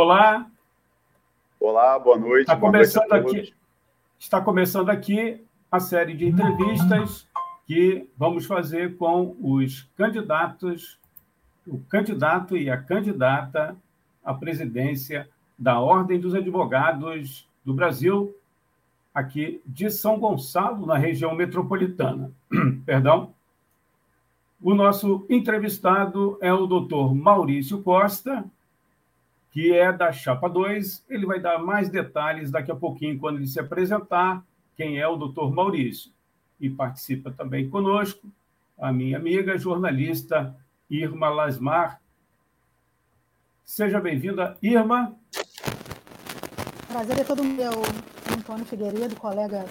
Olá. Olá, boa noite. Está boa começando noite aqui. Está começando aqui a série de entrevistas que vamos fazer com os candidatos, o candidato e a candidata à presidência da Ordem dos Advogados do Brasil, aqui de São Gonçalo, na região metropolitana. Perdão. O nosso entrevistado é o doutor Maurício Costa, que é da Chapa 2. Ele vai dar mais detalhes daqui a pouquinho, quando ele se apresentar, quem é o doutor Maurício. E participa também conosco a minha amiga jornalista Irma Lasmar. Seja bem-vinda, Irma. Prazer é todo meu, Antônio Figueiredo, colega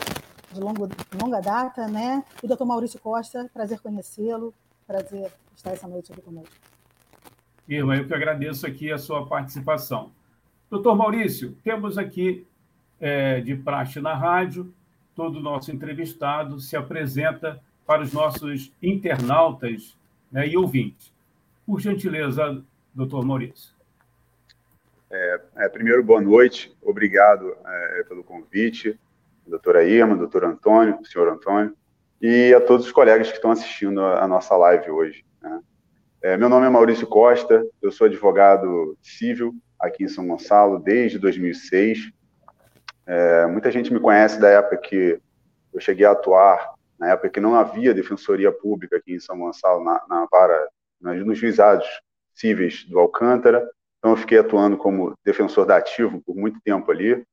de longo, longa data, né? E doutor Maurício Costa, prazer conhecê-lo, prazer estar essa noite aqui conosco. Irma, eu que agradeço aqui a sua participação. Doutor Maurício, temos aqui é, de praxe na rádio, todo nosso entrevistado se apresenta para os nossos internautas né, e ouvintes. Por gentileza, doutor Maurício. É, é, primeiro, boa noite, obrigado é, pelo convite, doutora Irma, doutor Antônio, senhor Antônio, e a todos os colegas que estão assistindo a, a nossa live hoje. É, meu nome é Maurício Costa, eu sou advogado civil aqui em São Gonçalo desde 2006. É, muita gente me conhece da época que eu cheguei a atuar, na época que não havia defensoria pública aqui em São Gonçalo, na, na vara, nos juizados cíveis do Alcântara. Então, eu fiquei atuando como defensor da ativo por muito tempo ali.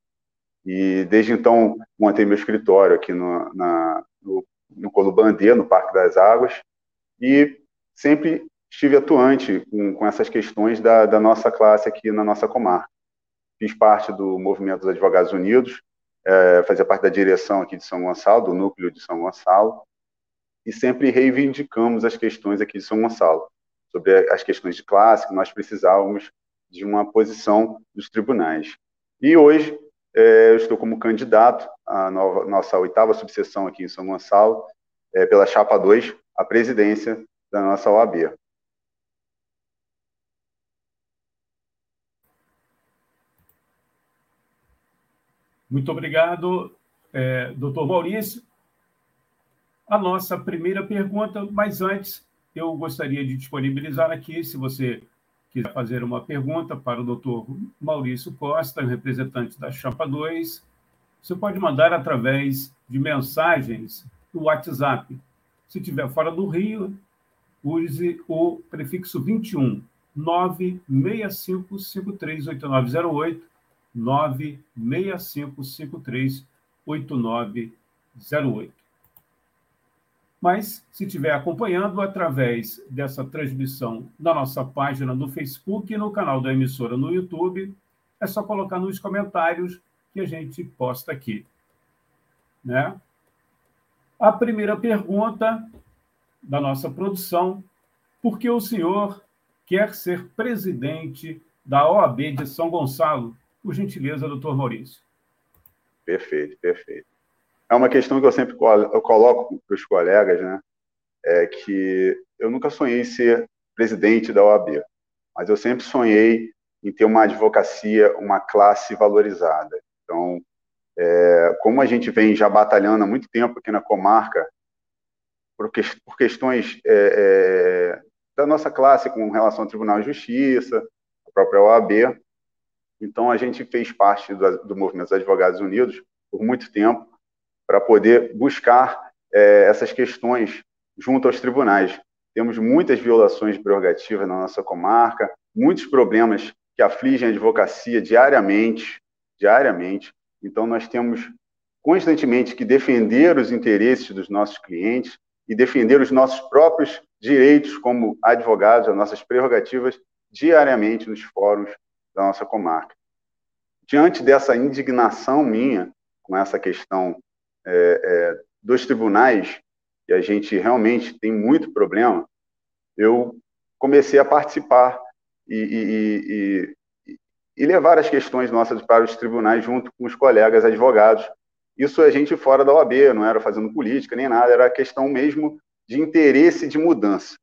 E desde então, montei meu escritório aqui no, na, no, no Colubandê, no Parque das Águas. E sempre estive atuante com, com essas questões da, da, nossa classe aqui na nossa comarca. Fiz parte do Movimento dos Advogados Unidos, é, fazia parte da direção aqui de São Gonçalo, do núcleo de São Gonçalo, e sempre reivindicamos as questões aqui de São Gonçalo, sobre as questões de classe, que nós precisávamos de uma posição dos tribunais. E hoje é, eu estou como candidato à nova, nossa oitava subseção aqui em São Gonçalo, é, pela Chapa 2, a presidência da nossa OAB. Muito obrigado, é, doutor Maurício. A nossa primeira pergunta, mas antes eu gostaria de disponibilizar aqui, se você quiser fazer uma pergunta para o doutor Maurício Costa, representante da Chapa 2, você pode mandar através de mensagens do WhatsApp. Se estiver fora do Rio, use o prefixo 21 965538908 965538908. Mas, se estiver acompanhando através dessa transmissão na nossa página no Facebook e no canal da emissora no YouTube, é só colocar nos comentários que a gente posta aqui. Né? A primeira pergunta da nossa produção: por que o senhor quer ser presidente da OAB de São Gonçalo? Por gentileza, doutor Maurício. Perfeito, perfeito. É uma questão que eu sempre eu coloco para os colegas, né? É que eu nunca sonhei em ser presidente da OAB, mas eu sempre sonhei em ter uma advocacia, uma classe valorizada. Então, é, como a gente vem já batalhando há muito tempo aqui na comarca, por, que, por questões é, é, da nossa classe com relação ao Tribunal de Justiça, a própria OAB, então, a gente fez parte do, do Movimento dos Advogados Unidos por muito tempo para poder buscar é, essas questões junto aos tribunais. Temos muitas violações de prerrogativas na nossa comarca, muitos problemas que afligem a advocacia diariamente, diariamente. Então, nós temos constantemente que defender os interesses dos nossos clientes, e defender os nossos próprios direitos como advogados, as nossas prerrogativas, diariamente nos fóruns da nossa comarca. Diante dessa indignação minha com essa questão é, é, dos tribunais, e a gente realmente tem muito problema, eu comecei a participar e, e, e, e, levar as questões nossas para os tribunais junto com os colegas advogados. Isso a gente fora da OAB, não era fazendo política nem nada, era questão mesmo de interesse de mudança.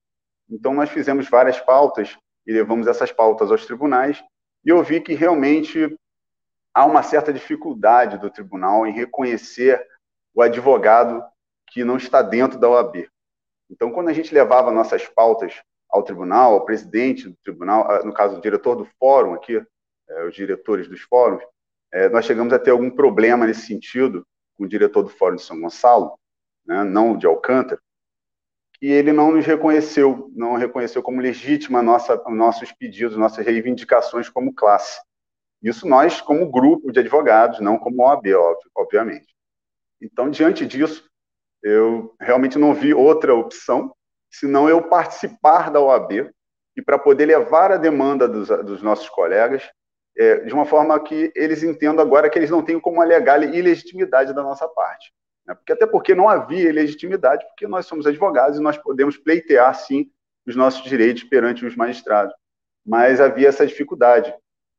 Então, nós fizemos várias pautas e levamos essas pautas aos tribunais, e eu vi que realmente há uma certa dificuldade do tribunal em reconhecer o advogado que não está dentro da OAB. Então, quando a gente levava nossas pautas ao tribunal, ao presidente do tribunal, ah, no caso, o diretor do fórum aqui, é, os diretores dos fóruns, é, nós chegamos a ter algum problema nesse sentido com o diretor do Fórum de São Gonçalo, né, não de Alcântara, e ele não nos reconheceu, não reconheceu como legítima nossa, nossos pedidos, nossas reivindicações como classe. Isso nós, como grupo de advogados, não como OAB, obviamente. Então, diante disso, eu realmente não vi outra opção senão eu participar da OAB e para poder levar a demanda dos, dos nossos colegas é, de uma forma que eles entendam agora que eles não têm como alegar ilegitimidade da nossa parte. Né? Porque, até porque não havia ilegitimidade, porque nós somos advogados e nós podemos pleitear, sim, os nossos direitos perante os magistrados. Mas havia essa dificuldade.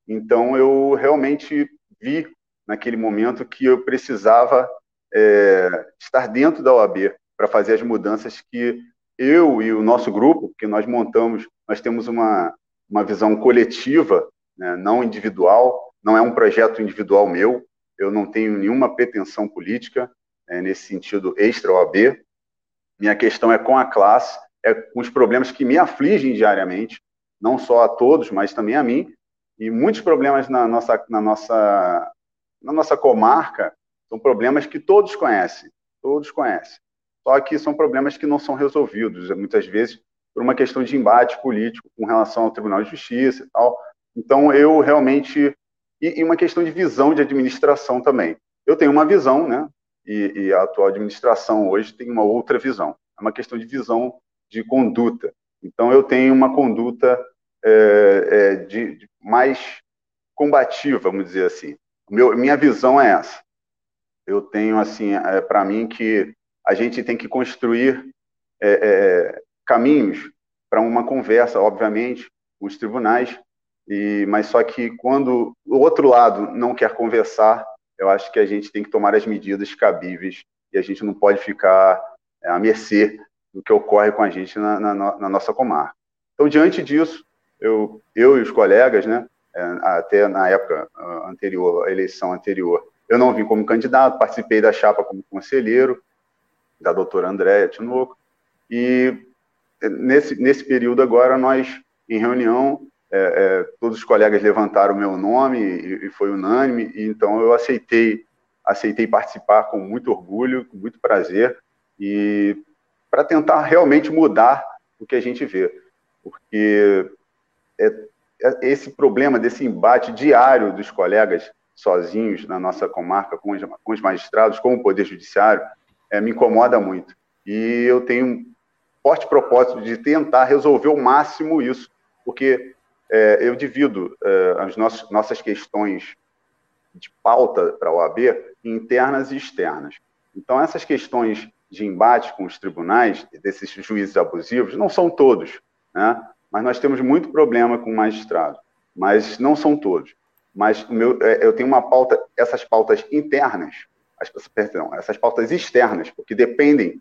Então, eu realmente vi, naquele momento, que eu precisava é, estar dentro da OAB para fazer as mudanças que eu e o nosso grupo, que nós montamos, nós temos uma, uma visão coletiva, né, não individual, não é um projeto individual meu, eu não tenho nenhuma pretensão política, é, nesse sentido extra-OAB. Minha questão é com a classe, é com os problemas que me afligem diariamente, não só a todos, mas também a mim, e muitos problemas na nossa, na nossa, na nossa comarca são problemas que todos conhecem, todos conhecem. Só que são problemas que não são resolvidos, muitas vezes por uma questão de embate político com relação ao Tribunal de Justiça e tal. Então, eu realmente. E, e uma questão de visão de administração também. Eu tenho uma visão, né? E, e a atual administração hoje tem uma outra visão. É uma questão de visão de conduta. Então, eu tenho uma conduta é, é, de, de, mais combativa, vamos dizer assim. Meu, minha visão é essa. Eu tenho, assim, é, para mim, que a gente tem que construir é, é, caminhos para uma conversa, obviamente, com os tribunais, e, mas só que quando o outro lado não quer conversar, eu acho que a gente tem que tomar as medidas cabíveis e a gente não pode ficar é, à mercê do que ocorre com a gente na, na, na nossa comarca. Então, diante disso, eu, eu e os colegas, né, é, até na época anterior, a eleição anterior, eu não vim como candidato, participei da chapa como conselheiro da doutora Andréia Tinoco, e nesse, nesse período agora nós, em reunião, é, é, todos os colegas levantaram o meu nome e, e, foi unânime, e então eu aceitei, aceitei participar com muito orgulho, com muito prazer, e para tentar realmente mudar o que a gente vê, porque é, é, esse problema desse embate diário dos colegas sozinhos na nossa comarca com os, magistrados, com o Poder Judiciário, é, me incomoda muito. E eu tenho um forte propósito de tentar resolver o máximo isso, porque é, eu divido é, as nossas, nossas questões de pauta para a OAB internas e externas. Então, essas questões de embate com os tribunais, desses juízes abusivos, não são todos, né? mas nós temos muito problema com o magistrado, mas não são todos. Mas meu, é, eu tenho uma pauta, essas pautas internas, as, perdão, essas pautas externas, porque dependem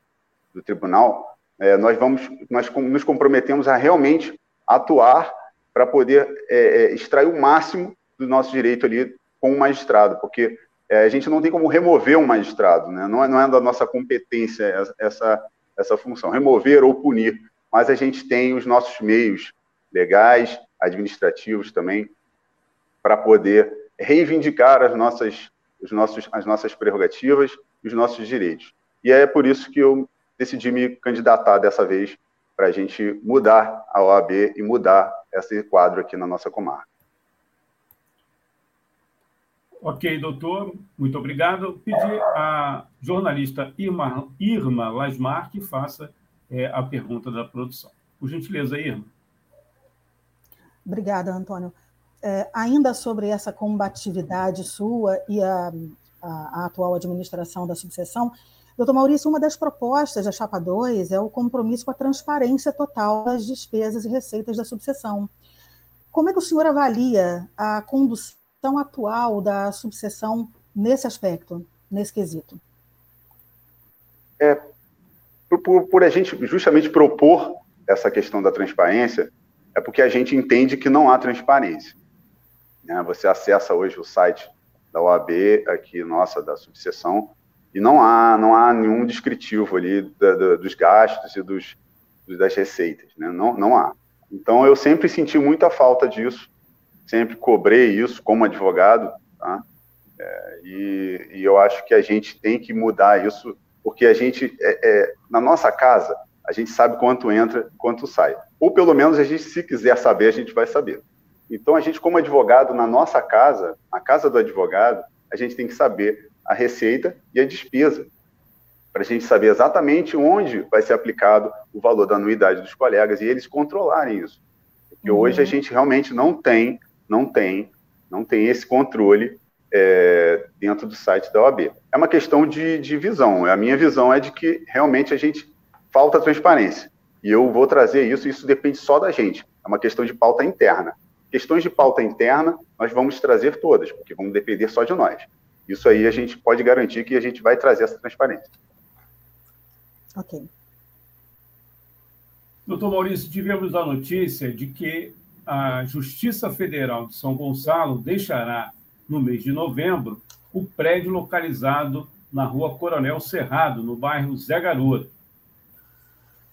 do tribunal, é, nós vamos, nós nos comprometemos a realmente atuar para poder é, é, extrair o máximo do nosso direito ali com o magistrado, porque é, a gente não tem como remover um magistrado, né? não, é, não é da nossa competência essa, essa função, remover ou punir, mas a gente tem os nossos meios legais, administrativos também, para poder reivindicar as nossas, os nossos, as nossas prerrogativas e os nossos direitos. E é por isso que eu decidi me candidatar dessa vez para a gente mudar a OAB e mudar esse quadro aqui na nossa comarca. Ok, doutor, muito obrigado. Pedir à jornalista Irma, Irma Lasmar que faça é, a pergunta da produção. Por gentileza, Irma. Obrigada, Antônio. É, ainda sobre essa combatividade sua e a, a, a, atual administração da subseção, doutor Maurício, uma das propostas da Chapa 2 é o compromisso com a transparência total das despesas e receitas da subseção. Como é que o senhor avalia a condução atual da subseção nesse aspecto, nesse quesito? É, por, por, a gente justamente propor essa questão da transparência, é porque a gente entende que não há transparência. Né? Você acessa hoje o site da OAB, aqui, nossa, da subseção, e não há, não há nenhum descritivo ali da, da, dos gastos e dos, das receitas, né? não, não há. Então, eu sempre senti muita falta disso, sempre cobrei isso como advogado, tá? É, e, e, eu acho que a gente tem que mudar isso, porque a gente, é, é, na nossa casa, a gente sabe quanto entra, quanto sai. Ou pelo menos a gente, se quiser saber, a gente vai saber. Então, a gente, como advogado, na nossa casa, na casa do advogado, a gente tem que saber a receita e a despesa, para a gente saber exatamente onde vai ser aplicado o valor da anuidade dos colegas e eles controlarem isso. Porque uhum. hoje a gente realmente não tem não tem, não tem esse controle é, dentro do site da OAB. É uma questão de, de visão. A minha visão é de que realmente a gente falta transparência. E eu vou trazer isso, isso depende só da gente. É uma questão de pauta interna. Questões de pauta interna, nós vamos trazer todas, porque vão depender só de nós. Isso aí a gente pode garantir que a gente vai trazer essa transparência. Ok. Doutor Maurício, tivemos a notícia de que a Justiça Federal de São Gonçalo deixará, no mês de novembro, o prédio localizado na rua Coronel Cerrado, no bairro Zé Garoto.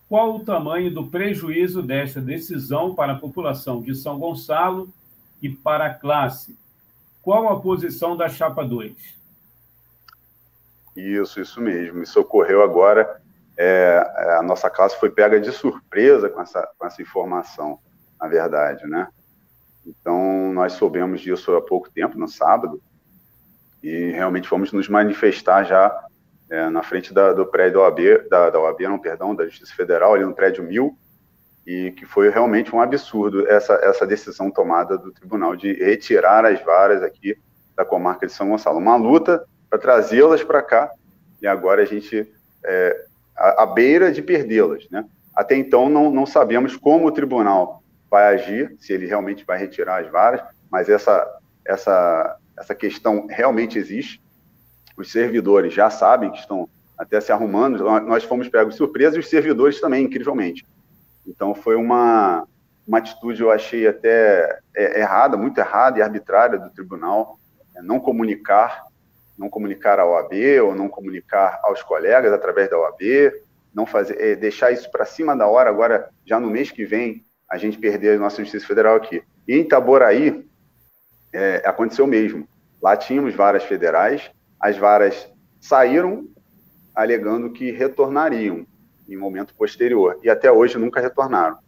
Qual o tamanho do prejuízo desta decisão para a população de São Gonçalo e para a classe? Qual a posição da Chapa 2? Isso, isso mesmo. Isso ocorreu agora. É, a nossa classe foi pega de surpresa com essa, com essa informação na verdade, né? Então, nós soubemos disso há pouco tempo, no sábado, e realmente fomos nos manifestar já é, na frente da, do prédio da OAB, da, da OAB, não, perdão, da Justiça Federal, ali no prédio 1000, e que foi realmente um absurdo essa, essa decisão tomada do tribunal de retirar as varas aqui da comarca de São Gonçalo. Uma luta para trazê-las para cá, e agora a gente é, à, beira de perdê-las, né? Até então não, não sabemos como o tribunal vai agir, se ele realmente vai retirar as varas, mas essa, essa, essa questão realmente existe. Os servidores já sabem que estão até se arrumando, nós fomos pegos surpresa e os servidores também, incrivelmente. Então foi uma, uma atitude, eu achei até é, errada, muito errada e arbitrária do tribunal, é não comunicar, não comunicar à OAB ou não comunicar aos colegas através da OAB, não fazer, é, deixar isso para cima da hora, agora já no mês que vem, a gente perder a nossa Justiça Federal aqui. E em Itaboraí, é, aconteceu o mesmo. Lá tínhamos varas federais, as varas saíram alegando que retornariam em momento posterior, e até hoje nunca retornaram.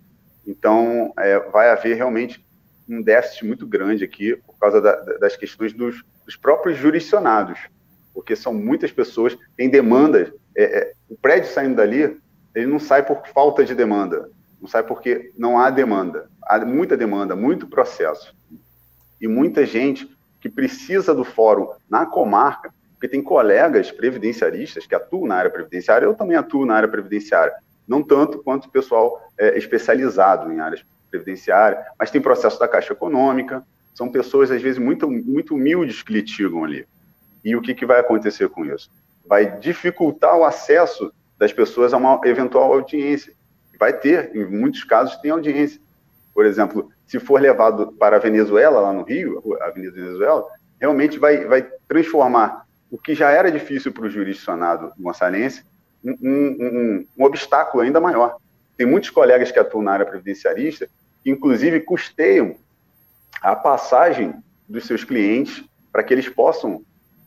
Então, é, vai haver realmente um déficit muito grande aqui por causa da, das questões dos, dos, próprios jurisdicionados, porque são muitas pessoas, tem demandas. É, é, o prédio saindo dali, ele não sai por falta de demanda, não sai porque não há demanda. Há muita demanda, muito processo. E muita gente que precisa do fórum na comarca, porque tem colegas previdenciaristas que atuam na área previdenciária, eu também atuo na área previdenciária, não tanto quanto o pessoal é, especializado em áreas previdenciárias, mas tem processo da Caixa Econômica, são pessoas, às vezes, muito, muito humildes que litigam ali. E o que, que vai acontecer com isso? Vai dificultar o acesso das pessoas a uma eventual audiência vai ter, em muitos casos, tem audiência. Por exemplo, se for levado para a Venezuela, lá no Rio, a Avenida Venezuela, realmente vai, vai transformar o que já era difícil para o jurisdicionado gonçalense um, um, um, obstáculo ainda maior. Tem muitos colegas que atuam na área previdenciarista que, inclusive, custeiam a passagem dos seus clientes para que eles possam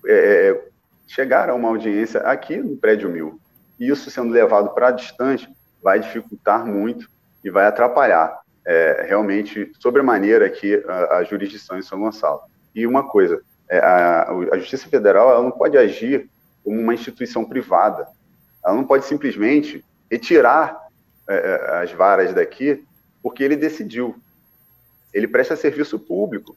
é, chegar a uma audiência aqui no prédio mil. E isso sendo levado para distante, vai dificultar muito e vai atrapalhar é, realmente sobremaneira aqui a, a, jurisdição em São Gonçalo. E uma coisa, é, a, a Justiça Federal ela não pode agir como uma instituição privada. Ela não pode simplesmente retirar é, é as varas daqui porque ele decidiu. Ele presta serviço público.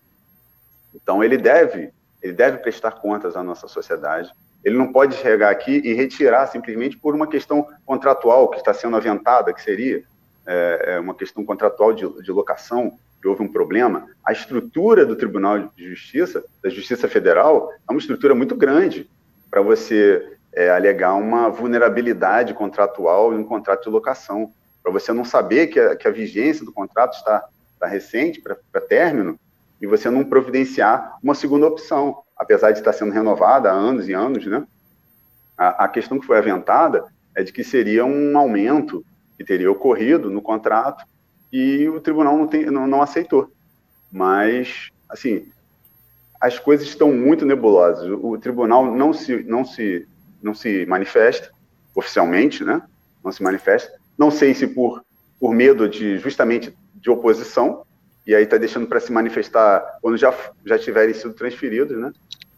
Então ele deve, ele deve prestar contas à nossa sociedade. Ele não pode chegar aqui e retirar simplesmente por uma questão contratual que está sendo aventada, que seria é, é uma questão contratual de, de locação, houve um problema. A estrutura do Tribunal de Justiça, da Justiça Federal, é uma estrutura muito grande para você é, alegar uma vulnerabilidade contratual em um contrato de locação para você não saber que a, que a vigência do contrato está, está recente para término e você não providenciar uma segunda opção, apesar de estar sendo renovada há anos e anos, né? A, a questão que foi aventada é de que seria um aumento que teria ocorrido no contrato e o tribunal não, tem, não, não aceitou. Mas, assim, as coisas estão muito nebulosas. O, tribunal não se, não se, não se manifesta oficialmente, né? Não se manifesta. Não sei se por, por medo de justamente de oposição, e aí está deixando para se manifestar quando já, já tiverem sido transferidos, né?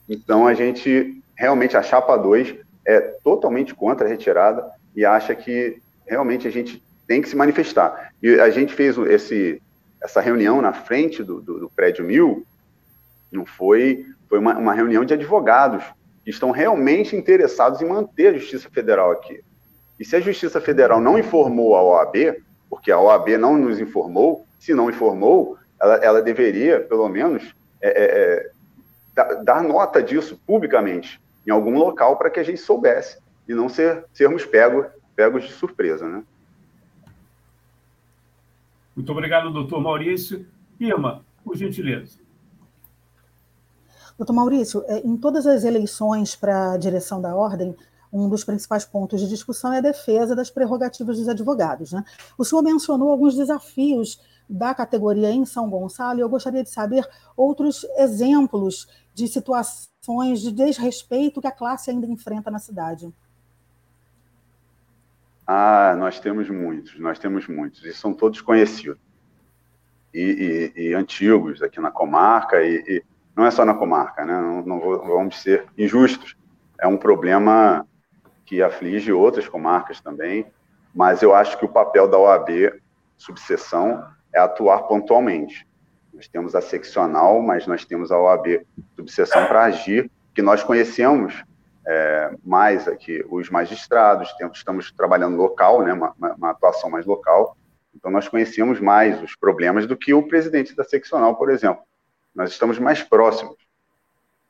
Então a gente realmente a chapa 2 é totalmente contra a retirada e acha que realmente a gente tem que se manifestar. E a gente fez esse, essa reunião na frente do, do, do prédio Mil, não foi, foi uma, uma reunião de advogados que estão realmente interessados em manter a Justiça Federal aqui. E se a Justiça Federal não informou a OAB, porque a OAB não nos informou, se não informou, ela, ela deveria, pelo menos, é, é, é dar nota disso publicamente, em algum local, para que a gente soubesse, e não ser, sermos pegos, pegos de surpresa. Né? Muito obrigado, doutor Maurício. Irma, por gentileza. Doutor Maurício, é, em todas as eleições para a direção da ordem, um dos principais pontos de discussão é a defesa das prerrogativas dos advogados. Né? O senhor mencionou alguns desafios da categoria em São Gonçalo e eu gostaria de saber outros exemplos de situações de desrespeito que a classe ainda enfrenta na cidade. Ah, nós temos muitos, nós temos muitos, e são todos conhecidos. E, e, e antigos aqui na comarca, e, e, não é só na comarca, né? não, não vamos ser injustos. É um problema que aflige outras comarcas também, mas eu acho que o papel da OAB, subseção, é atuar pontualmente. Nós temos a seccional, mas nós temos a OAB subseção para agir, que nós conhecemos é, mais aqui os magistrados, estamos trabalhando local, né, uma, uma, atuação mais local, então nós conhecemos mais os problemas do que o presidente da seccional, por exemplo. Nós estamos mais próximos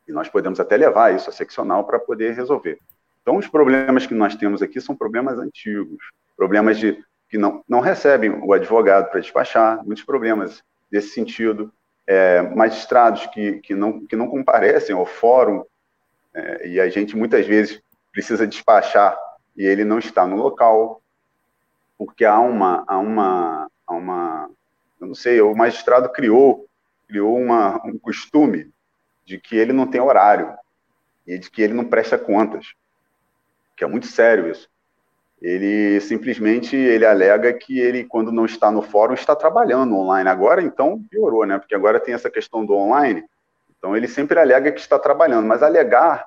e nós podemos até levar isso à seccional para poder resolver. Então, os problemas que nós temos aqui são problemas antigos, problemas de que não, não recebem o advogado para despachar, muitos problemas desse sentido, é, magistrados que, que, não, que não comparecem ao fórum, é, e a gente muitas vezes precisa despachar e ele não está no local, porque há uma, há uma, há uma eu não sei, o magistrado criou, criou uma, um costume de que ele não tem horário e de que ele não presta contas que é muito sério isso. Ele simplesmente ele alega que ele, quando não está no fórum, está trabalhando online. Agora, então, piorou, né? Porque agora tem essa questão do online. Então, ele sempre alega que está trabalhando, mas alegar,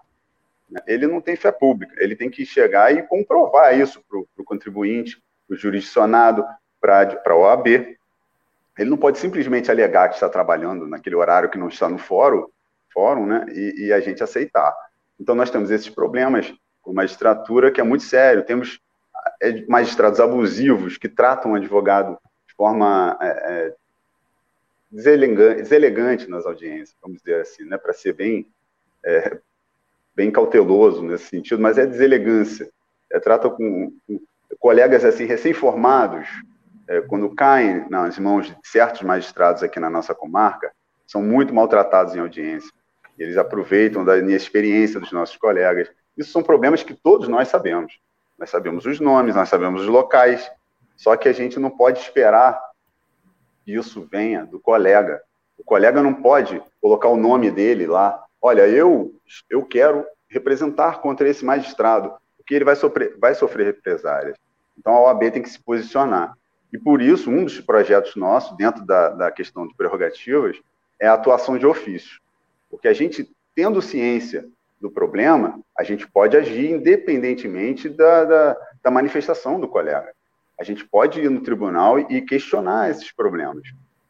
né, ele não tem fé pública. Ele tem que chegar e comprovar isso para o contribuinte, para o jurisdicionado, para a OAB. Ele não pode simplesmente alegar que está trabalhando naquele horário que não está no fórum, fórum né? e, e a gente aceitar. Então, nós temos esses problemas com magistratura, que é muito sério. Temos é, magistrados abusivos que tratam o advogado de forma é, é deselegante, nas audiências, vamos dizer assim, né, para ser bem, é, bem cauteloso nesse sentido, mas é deselegância. É, trata com, com colegas assim recém-formados, é, quando caem nas mãos de certos magistrados aqui na nossa comarca, são muito maltratados em audiência. Eles aproveitam da inexperiência dos nossos colegas isso são problemas que todos nós sabemos. Nós sabemos os nomes, nós sabemos os locais, só que a gente não pode esperar isso venha do colega. O colega não pode colocar o nome dele lá. Olha, eu, eu quero representar contra esse magistrado, porque ele vai sofrer, vai sofrer represálias. Então a OAB tem que se posicionar. E por isso, um dos projetos nossos, dentro da, da questão de prerrogativas, é a atuação de ofício. Porque a gente tendo ciência do problema, a gente pode agir independentemente da, da, da manifestação do colega. A gente pode ir no tribunal e questionar esses problemas.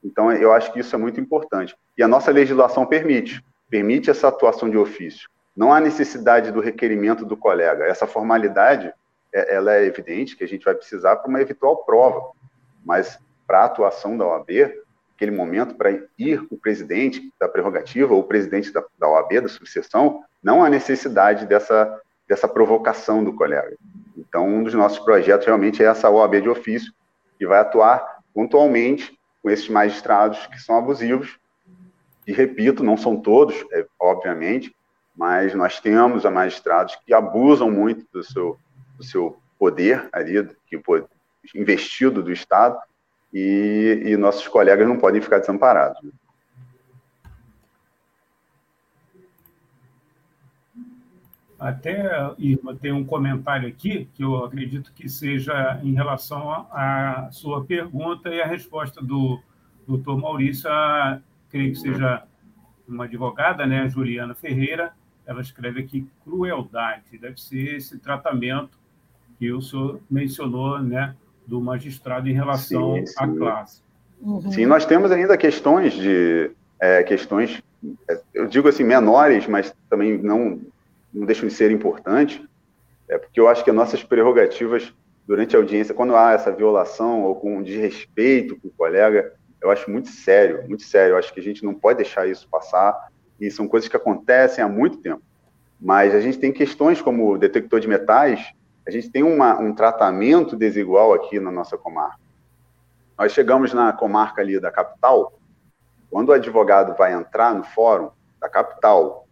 Então, eu acho que isso é muito importante. E a nossa legislação permite, permite essa atuação de ofício. Não há necessidade do requerimento do colega. Essa formalidade, é, ela é evidente que a gente vai precisar para uma eventual prova. Mas para a atuação da OAB, aquele momento para ir o presidente da prerrogativa ou o presidente da, da OAB, da subseção, não há necessidade dessa, dessa provocação do colega. Então, um dos nossos projetos realmente é essa OAB de ofício, que vai atuar pontualmente com esses magistrados que são abusivos. E repito, não são todos, é, obviamente, mas nós temos magistrados que abusam muito do seu, do seu poder ali, que investido do Estado, e, e nossos colegas não podem ficar desamparados. Até, Irma, tem um comentário aqui que eu acredito que seja em relação à sua pergunta e a resposta do doutor Maurício, a, creio que seja uma advogada, né, Juliana Ferreira, ela escreve aqui crueldade, deve ser esse tratamento que o senhor mencionou, né, do magistrado em relação sim, sim. à classe. Uhum. Sim, nós temos ainda questões de é, questões, é, eu digo assim menores, mas também não não deixam de ser importantes, é porque eu acho que as nossas prerrogativas durante a audiência, quando há essa violação ou com desrespeito com o colega, eu acho muito sério, muito sério. Eu acho que a gente não pode deixar isso passar e são coisas que acontecem há muito tempo. Mas a gente tem questões como o detector de metais, a gente tem uma, um tratamento desigual aqui na nossa comarca. Nós chegamos na comarca ali da capital, quando o advogado vai entrar no fórum da capital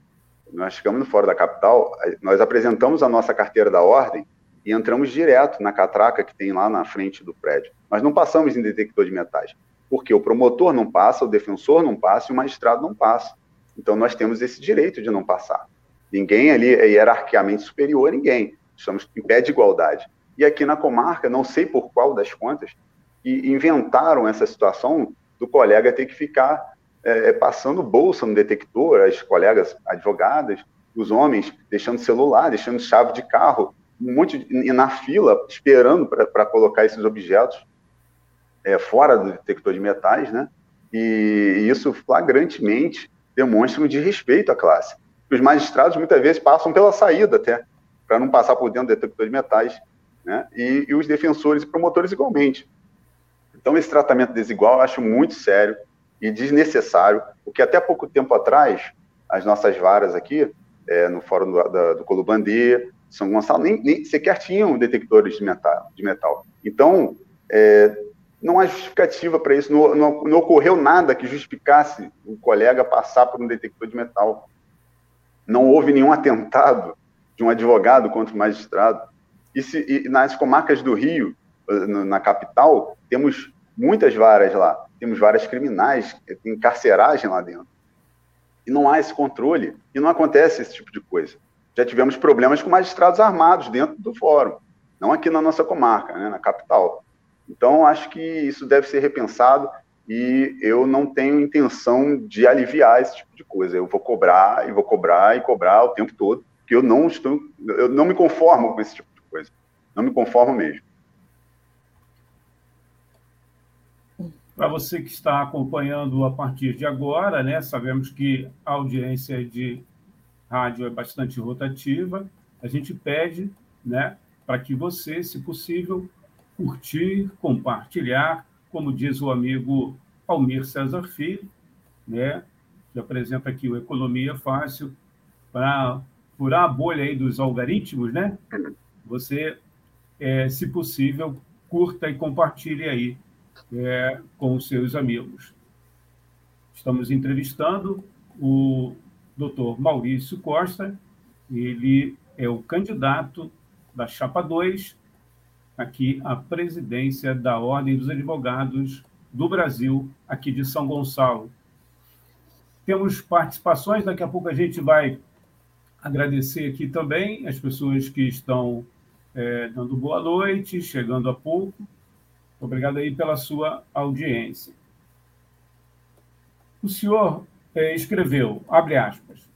nós chegamos no Fórum da Capital, nós apresentamos a nossa carteira da ordem e entramos direto na catraca que tem lá na frente do prédio. Nós não passamos em detector de metais, porque o promotor não passa, o defensor não passa e o magistrado não passa. Então nós temos esse direito de não passar. Ninguém ali é hierarquicamente superior a ninguém. Estamos em pé de igualdade. E aqui na comarca, não sei por qual das contas, inventaram essa situação do colega ter que ficar é, é, passando bolsa no detector, as colegas advogadas, os homens deixando celular, deixando chave de carro, um monte de, na fila, esperando para colocar esses objetos é, fora do detector de metais, né? E isso flagrantemente demonstra um desrespeito à classe. Os magistrados muitas vezes passam pela saída até, para não passar por dentro do detector de metais, né? E, e os defensores e promotores igualmente. Então, esse tratamento desigual eu acho muito sério, e desnecessário, porque até pouco tempo atrás, as nossas varas aqui, é, no Fórum do, da, do Colubandê, São Gonçalo, nem, nem sequer tinham detectores de metal. De metal. Então, é, não há justificativa para isso, não, não, não, ocorreu nada que justificasse o colega passar por um detector de metal. Não houve nenhum atentado de um advogado contra o magistrado. E, se, e nas comarcas do Rio, na capital, temos muitas varas lá temos várias criminais, tem carceragem lá dentro. E não há esse controle, e não acontece esse tipo de coisa. Já tivemos problemas com magistrados armados dentro do fórum, não aqui na nossa comarca, né, na capital. Então, acho que isso deve ser repensado e eu não tenho intenção de aliviar esse tipo de coisa. Eu vou cobrar e vou cobrar e cobrar o tempo todo, porque eu não estou, eu não me conformo com esse tipo de coisa. Não me conformo mesmo. Para você que está acompanhando a partir de agora, né, sabemos que a audiência de rádio é bastante rotativa. A gente pede né, para que você, se possível, curtir, compartilhar, como diz o amigo Almir César Filho, né, que apresenta aqui o Economia Fácil, para furar a bolha aí dos algoritmos, né? Você, é, se possível, curta e compartilhe aí é, com seus amigos. Estamos entrevistando o doutor Maurício Costa, ele é o candidato da Chapa 2 aqui à presidência da Ordem dos Advogados do Brasil, aqui de São Gonçalo. Temos participações, daqui a pouco a gente vai agradecer aqui também as pessoas que estão é, dando boa noite, chegando a pouco. Obrigado aí pela sua audiência. O senhor é, escreveu, abre aspas,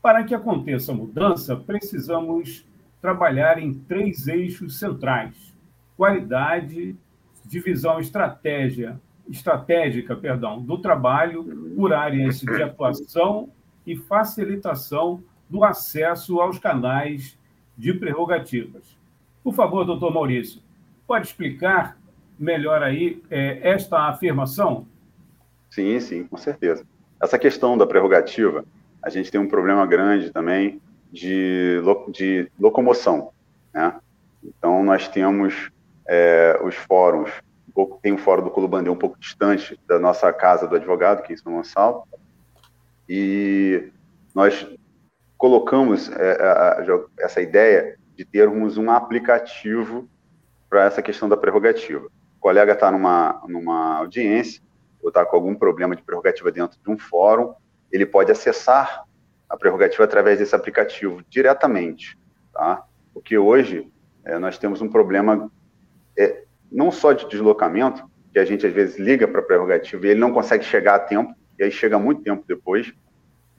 Para que aconteça mudança, precisamos trabalhar em três eixos centrais: qualidade, divisão estratégia, estratégica perdão, do trabalho por áreas de atuação e facilitação do acesso aos canais de prerrogativas. Por favor, doutor Maurício, pode explicar melhor aí é, esta afirmação? Sim, sim, com certeza. Essa questão da prerrogativa, a gente tem um problema grande também de, de locomoção. Né? Então, nós temos é, os fóruns, tem o fórum do Colubandê um pouco distante da nossa casa do advogado, que é em São Gonçalo, e nós colocamos é, essa ideia de termos um aplicativo para essa questão da prerrogativa. O colega está numa, numa audiência, ou está com algum problema de prerrogativa dentro de um fórum, ele pode acessar a prerrogativa através desse aplicativo diretamente, tá? Porque hoje é, nós temos um problema é, não só de deslocamento, que a gente às vezes liga para a prerrogativa e ele não consegue chegar a tempo, e aí chega muito tempo depois,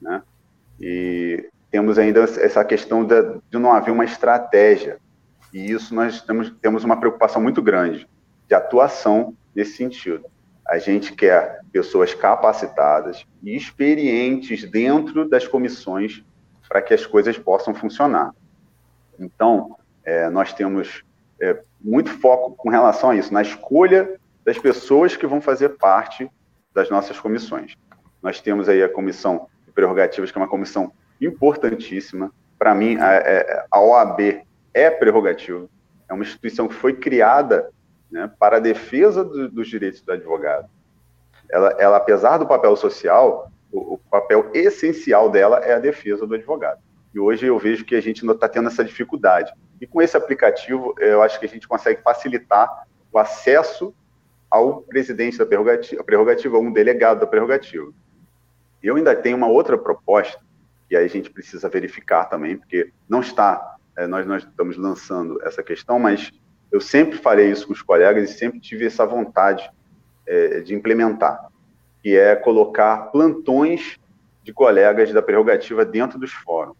né? E temos ainda essa questão de, de não haver uma estratégia, e isso nós temos, temos uma preocupação muito grande de atuação nesse sentido. A gente quer pessoas capacitadas e experientes dentro das comissões para que as coisas possam funcionar. Então, é, nós temos é, muito foco com relação a isso, na escolha das pessoas que vão fazer parte das nossas comissões. Nós temos aí a comissão de prerrogativas, que é uma comissão importantíssima. Para mim, a, é, a OAB é prerrogativa, é uma instituição que foi criada né, para a defesa do, dos direitos do advogado. Ela, ela, apesar do papel social, o, o, papel essencial dela é a defesa do advogado. E hoje eu vejo que a gente está tendo essa dificuldade. E com esse aplicativo, eu acho que a gente consegue facilitar o acesso ao presidente da prerrogativa, prerrogativa um delegado da prerrogativa. Eu ainda tenho uma outra proposta, que aí a gente precisa verificar também, porque não está, é, nós, nós estamos lançando essa questão, mas eu sempre falei isso com os colegas e sempre tive essa vontade é, de implementar, que é colocar plantões de colegas da prerrogativa dentro dos fóruns,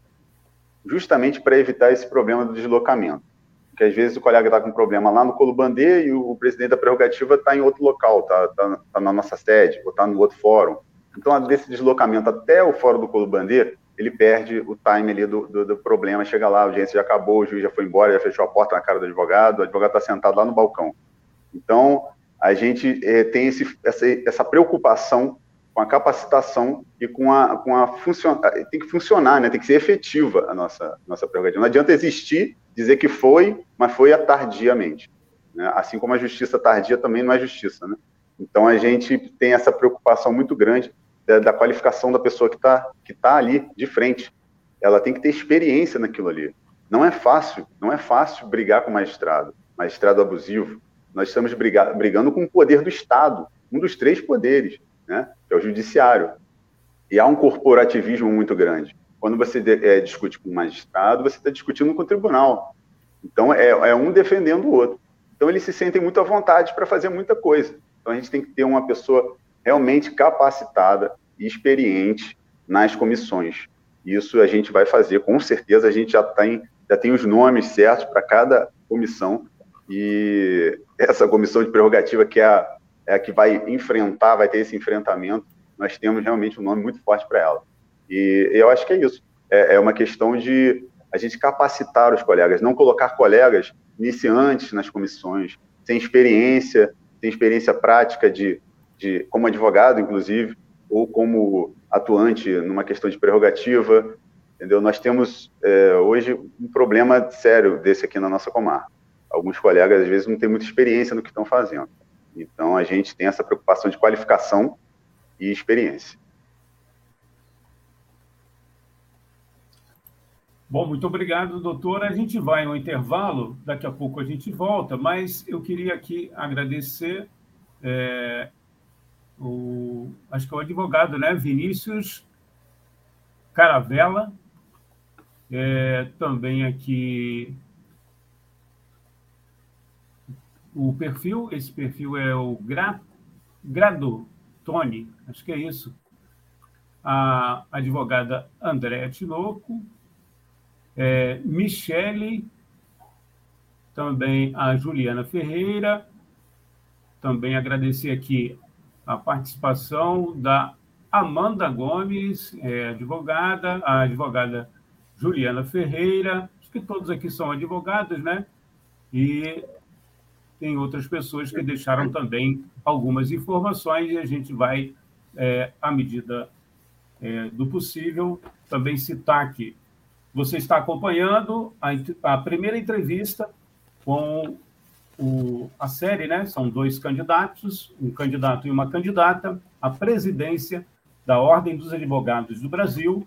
justamente para evitar esse problema do deslocamento. Porque às vezes o colega está com problema lá no Colubandê e o, presidente da prerrogativa está em outro local, está tá, tá na nossa sede, ou está no outro fórum. Então, desse deslocamento até o fórum do Colubandê, ele perde o time ali do, do, do, problema, chega lá, a audiência já acabou, o juiz já foi embora, já fechou a porta na cara do advogado, o advogado está sentado lá no balcão. Então, a gente é, tem esse, essa, essa, preocupação com a capacitação e com a, com a funcion... tem que funcionar, né? tem que ser efetiva a nossa, nossa prerrogativa. Não adianta existir, dizer que foi, mas foi tardiamente. Né? Assim como a justiça tardia também não é justiça. Né? Então, a gente tem essa preocupação muito grande da, da qualificação da pessoa que está que tá ali de frente. Ela tem que ter experiência naquilo ali. Não é fácil, não é fácil brigar com magistrado, magistrado abusivo. Nós estamos brigar, brigando com o poder do Estado, um dos três poderes, né, que é o judiciário. E há um corporativismo muito grande. Quando você é, discute com o magistrado, você está discutindo com o tribunal. Então, é, é um defendendo o outro. Então, eles se sentem muito à vontade para fazer muita coisa. Então, a gente tem que ter uma pessoa realmente capacitada e experiente nas comissões. Isso a gente vai fazer, com certeza a gente já tem, já tem os nomes certos para cada comissão, e essa comissão de prerrogativa que é a, é a que vai enfrentar, vai ter esse enfrentamento, nós temos realmente um nome muito forte para ela. E eu acho que é isso. É, é uma questão de a gente capacitar os colegas, não colocar colegas iniciantes nas comissões, sem experiência, sem experiência prática de de, como advogado, inclusive, ou como atuante numa questão de prerrogativa, entendeu? Nós temos é, hoje um problema sério desse aqui na nossa comarca. Alguns colegas, às vezes, não têm muita experiência no que estão fazendo. Então, a gente tem essa preocupação de qualificação e experiência. Bom, muito obrigado, doutor. A gente vai no intervalo, daqui a pouco a gente volta, mas eu queria aqui agradecer é, o, acho que é o advogado, né? Vinícius Caravella, é, também aqui o perfil, esse perfil é o Gra, Grado Tony, acho que é isso. a advogada Andréa Tinoco, é, Michele, também a Juliana Ferreira, também agradecer aqui a participação da Amanda Gomes, é, advogada, a advogada Juliana Ferreira, acho que todos aqui são advogados, né? E tem outras pessoas que deixaram também algumas informações e a gente vai, é, à medida é, do possível, também citar aqui. Você está acompanhando a, a primeira entrevista com o, a série, né? São dois candidatos, um candidato e uma candidata à presidência da Ordem dos Advogados do Brasil,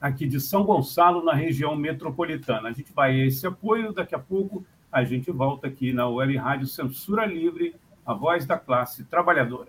aqui de São Gonçalo, na região metropolitana. A gente vai a esse apoio, daqui a pouco a gente volta aqui na Web Rádio Censura Livre, a voz da classe trabalhadora.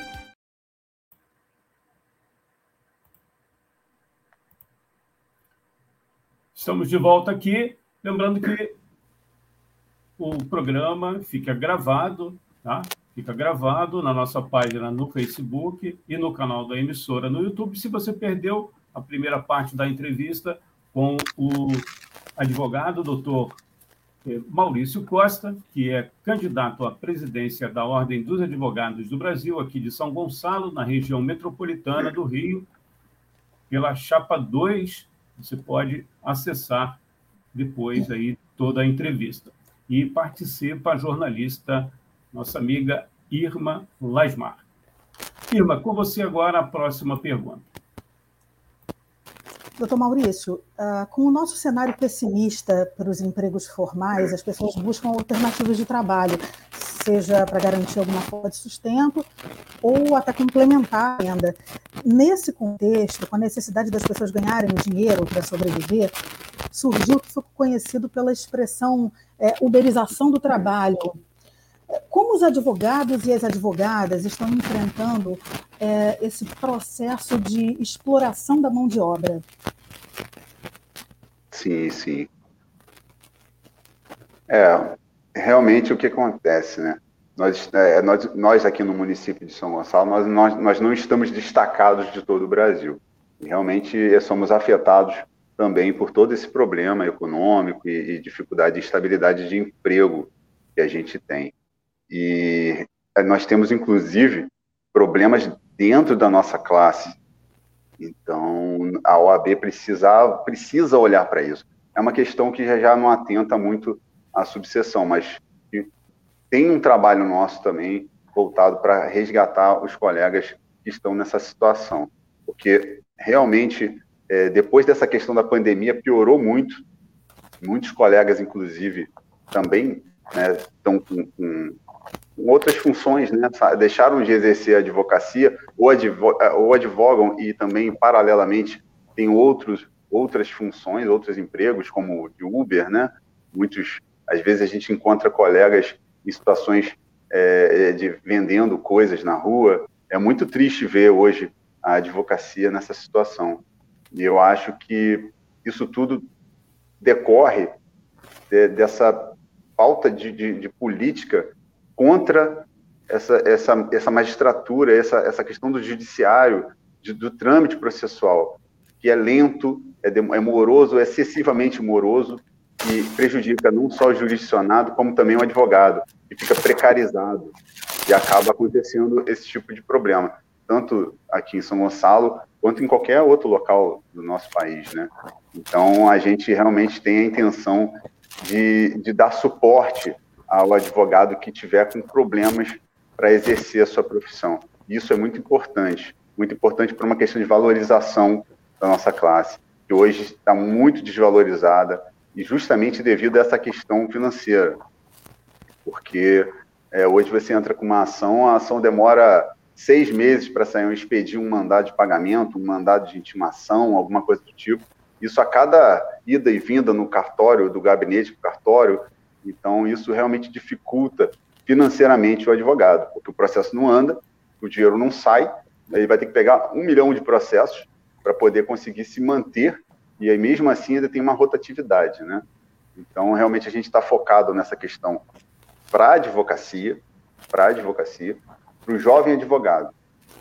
Estamos de volta aqui. Lembrando que o programa fica gravado, tá? Fica gravado na nossa página no Facebook e no canal da emissora no YouTube. Se você perdeu a primeira parte da entrevista com o advogado, doutor eh, Maurício Costa, que é candidato à presidência da Ordem dos Advogados do Brasil, aqui de São Gonçalo, na região metropolitana do Rio, pela chapa 2 você pode acessar depois aí toda a entrevista. E participa a jornalista, nossa amiga Irma Lasmar. Irma, com você agora a próxima pergunta. Doutor Maurício, uh, com o nosso cenário pessimista para os empregos formais, as pessoas buscam alternativas de trabalho, seja para garantir alguma forma de sustento ou até complementar a renda. Nesse contexto, com a necessidade das pessoas ganharem dinheiro para sobreviver, surgiu o que foi conhecido pela expressão é, uberização do trabalho. Como os advogados e as advogadas estão enfrentando é, esse processo de exploração da mão de obra? Sim, sim. É, realmente o que acontece, né? Nós, é, nós, nós aqui no município de São Gonçalo, nós, nós, nós não estamos destacados de todo o Brasil. Realmente somos afetados também por todo esse problema econômico e, e dificuldade de estabilidade de emprego que a gente tem. E é, nós temos, inclusive, problemas dentro da nossa classe. Então, a OAB precisa, precisa olhar para isso. É uma questão que já, já não atenta muito a subseção, mas tem um trabalho nosso também voltado para resgatar os colegas que estão nessa situação, porque realmente é, depois dessa questão da pandemia piorou muito, muitos colegas inclusive também né, estão com, com, outras funções, né, deixaram de exercer a advocacia ou, advogam, ou advogam e também paralelamente tem outros outras funções, outros empregos como de Uber, né? Muitos às vezes a gente encontra colegas em situações é, é, de vendendo coisas na rua, é muito triste ver hoje a advocacia nessa situação. E eu acho que isso tudo decorre de, dessa falta de, de, de, política contra essa, essa, essa magistratura, essa, essa questão do judiciário, do trâmite processual, que é lento, é, é moroso, é excessivamente moroso, e prejudica não só o jurisdicionado, como também o advogado, e fica precarizado, e acaba acontecendo esse tipo de problema, tanto aqui em São Gonçalo, quanto em qualquer outro local do nosso país, né? Então, a gente realmente tem a intenção de, de dar suporte ao advogado que tiver com problemas para exercer a sua profissão. Isso é muito importante, muito importante para uma questão de valorização da nossa classe, que hoje está muito desvalorizada, e justamente devido a essa questão financeira. Porque é, hoje você entra com uma ação, a ação demora seis meses para sair um expedir um mandado de pagamento, um mandado de intimação, alguma coisa do tipo. Isso a cada ida e vinda no cartório, do gabinete do cartório, então isso realmente dificulta financeiramente o advogado, porque o processo não anda, o dinheiro não sai, ele vai ter que pegar um milhão de processos para poder conseguir se manter e aí mesmo assim ainda tem uma rotatividade, né? Então, realmente a gente está focado nessa questão para a advocacia, para a advocacia, para o jovem advogado.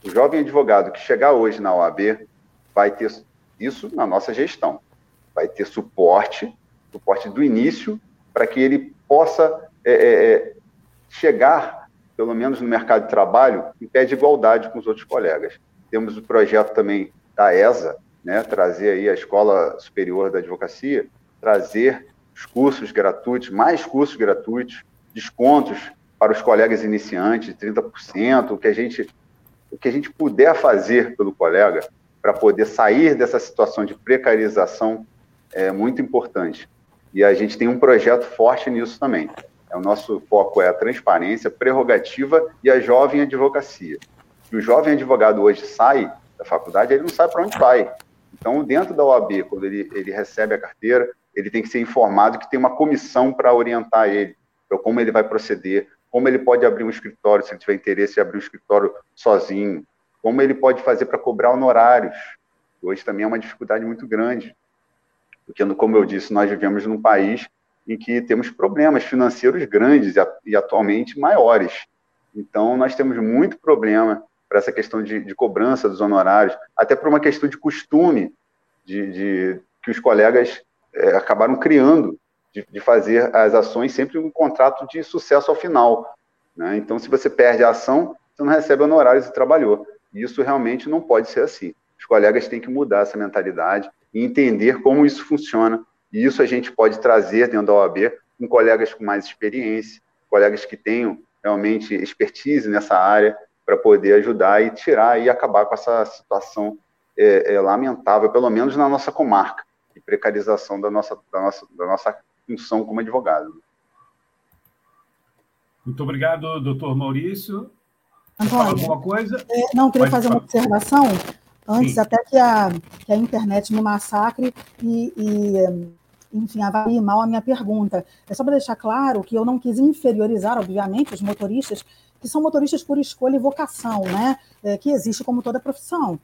O jovem advogado que chegar hoje na OAB vai ter isso na nossa gestão, vai ter suporte, suporte do início, para que ele possa é, é, é, chegar, pelo menos no mercado de trabalho, em pé de igualdade com os outros colegas. Temos o projeto também da ESA, né, trazer aí a Escola Superior da Advocacia, trazer os cursos gratuitos, mais cursos gratuitos, descontos para os colegas iniciantes, 30%, o que a gente o que a gente puder fazer pelo colega para poder sair dessa situação de precarização é muito importante. E a gente tem um projeto forte nisso também. É, o nosso foco é a transparência, a prerrogativa e a jovem advocacia. E o jovem advogado hoje sai da faculdade, ele não sabe para onde vai. Então, dentro da OAB, quando ele, ele recebe a carteira, ele tem que ser informado que tem uma comissão para orientar ele, para como ele vai proceder, como ele pode abrir um escritório, se ele tiver interesse em abrir um escritório sozinho, como ele pode fazer para cobrar honorários. Hoje também é uma dificuldade muito grande, porque, como eu disse, nós vivemos num país em que temos problemas financeiros grandes e atualmente maiores. Então, nós temos muito problema para essa questão de, de, cobrança dos honorários, até por uma questão de costume de, de que os colegas é, acabaram criando de, de, fazer as ações sempre um contrato de sucesso ao final. Né? Então, se você perde a ação, você não recebe honorários e trabalhou. E isso realmente não pode ser assim. Os colegas têm que mudar essa mentalidade e entender como isso funciona. E isso a gente pode trazer dentro da OAB com colegas com mais experiência, colegas que tenham realmente expertise nessa área, para poder ajudar e tirar e acabar com essa situação é, é, lamentável, pelo menos na nossa comarca, de precarização da nossa, da nossa, da nossa função como advogado. Muito obrigado, doutor Maurício. Antônio, alguma coisa? É, não, queria Pode fazer falar. uma observação antes Sim. até que a, que a internet me massacre e, e enfim, avalie mal a minha pergunta. É só para deixar claro que eu não quis inferiorizar, obviamente, os motoristas que são motoristas por escolha e vocação, né? É, que existe como toda profissão,